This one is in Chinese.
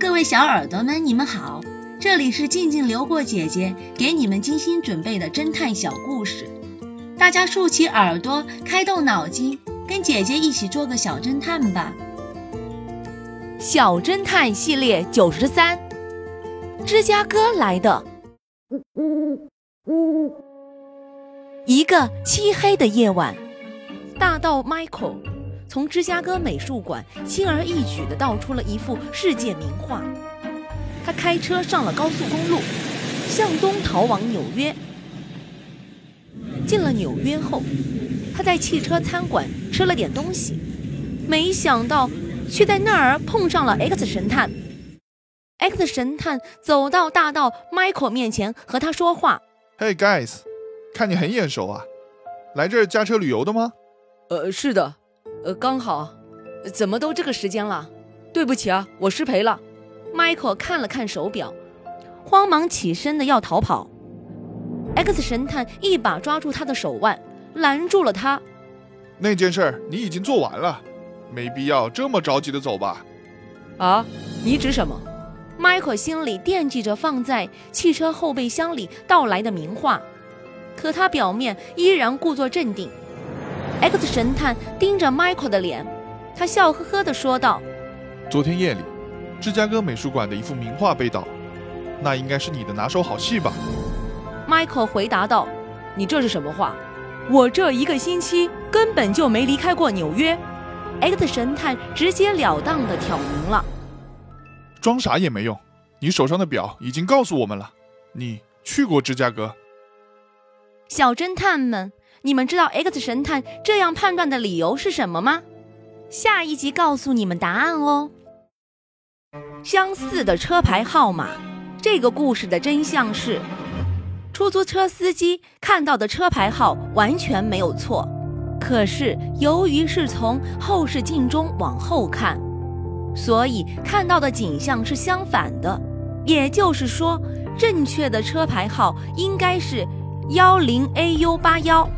各位小耳朵们，你们好，这里是静静流过姐姐给你们精心准备的侦探小故事，大家竖起耳朵，开动脑筋，跟姐姐一起做个小侦探吧。小侦探系列九十三，芝加哥来的。一个漆黑的夜晚，大盗 Michael 从芝加哥美术馆轻而易举地盗出了一幅世界名画。他开车上了高速公路，向东逃往纽约。进了纽约后，他在汽车餐馆吃了点东西，没想到却在那儿碰上了 X 神探。X 神探走到大盗 Michael 面前，和他说话：“Hey guys，看你很眼熟啊，来这儿驾车旅游的吗？”“呃，是的，呃，刚好。怎么都这个时间了？对不起啊，我失陪了。”Michael 看了看手表，慌忙起身的要逃跑。X 神探一把抓住他的手腕，拦住了他：“那件事儿你已经做完了，没必要这么着急的走吧？”“啊，你指什么？” Michael 心里惦记着放在汽车后备箱里盗来的名画，可他表面依然故作镇定。X 神探盯着 Michael 的脸，他笑呵呵地说道：“昨天夜里，芝加哥美术馆的一幅名画被盗，那应该是你的拿手好戏吧？”Michael 回答道：“你这是什么话？我这一个星期根本就没离开过纽约。”X 神探直截了当地挑明了。装傻也没用，你手上的表已经告诉我们了，你去过芝加哥。小侦探们，你们知道 X 神探这样判断的理由是什么吗？下一集告诉你们答案哦。相似的车牌号码，这个故事的真相是，出租车司机看到的车牌号完全没有错，可是由于是从后视镜中往后看。所以看到的景象是相反的，也就是说，正确的车牌号应该是幺零 AU 八幺。